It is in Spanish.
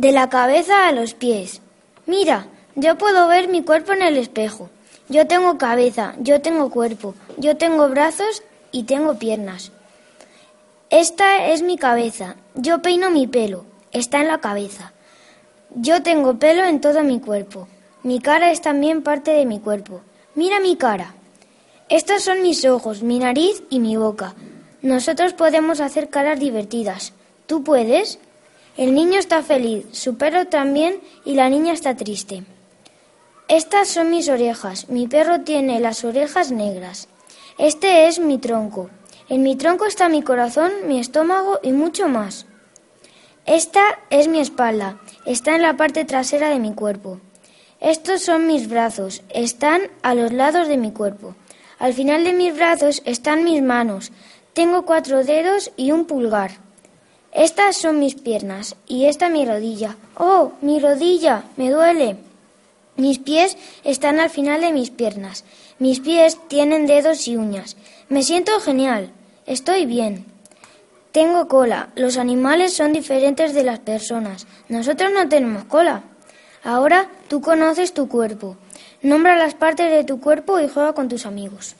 De la cabeza a los pies. Mira, yo puedo ver mi cuerpo en el espejo. Yo tengo cabeza, yo tengo cuerpo, yo tengo brazos y tengo piernas. Esta es mi cabeza. Yo peino mi pelo. Está en la cabeza. Yo tengo pelo en todo mi cuerpo. Mi cara es también parte de mi cuerpo. Mira mi cara. Estos son mis ojos, mi nariz y mi boca. Nosotros podemos hacer caras divertidas. ¿Tú puedes? El niño está feliz, su perro también y la niña está triste. Estas son mis orejas. Mi perro tiene las orejas negras. Este es mi tronco. En mi tronco está mi corazón, mi estómago y mucho más. Esta es mi espalda. Está en la parte trasera de mi cuerpo. Estos son mis brazos. Están a los lados de mi cuerpo. Al final de mis brazos están mis manos. Tengo cuatro dedos y un pulgar. Estas son mis piernas y esta mi rodilla. ¡Oh, mi rodilla! Me duele. Mis pies están al final de mis piernas. Mis pies tienen dedos y uñas. Me siento genial. Estoy bien. Tengo cola. Los animales son diferentes de las personas. Nosotros no tenemos cola. Ahora tú conoces tu cuerpo. Nombra las partes de tu cuerpo y juega con tus amigos.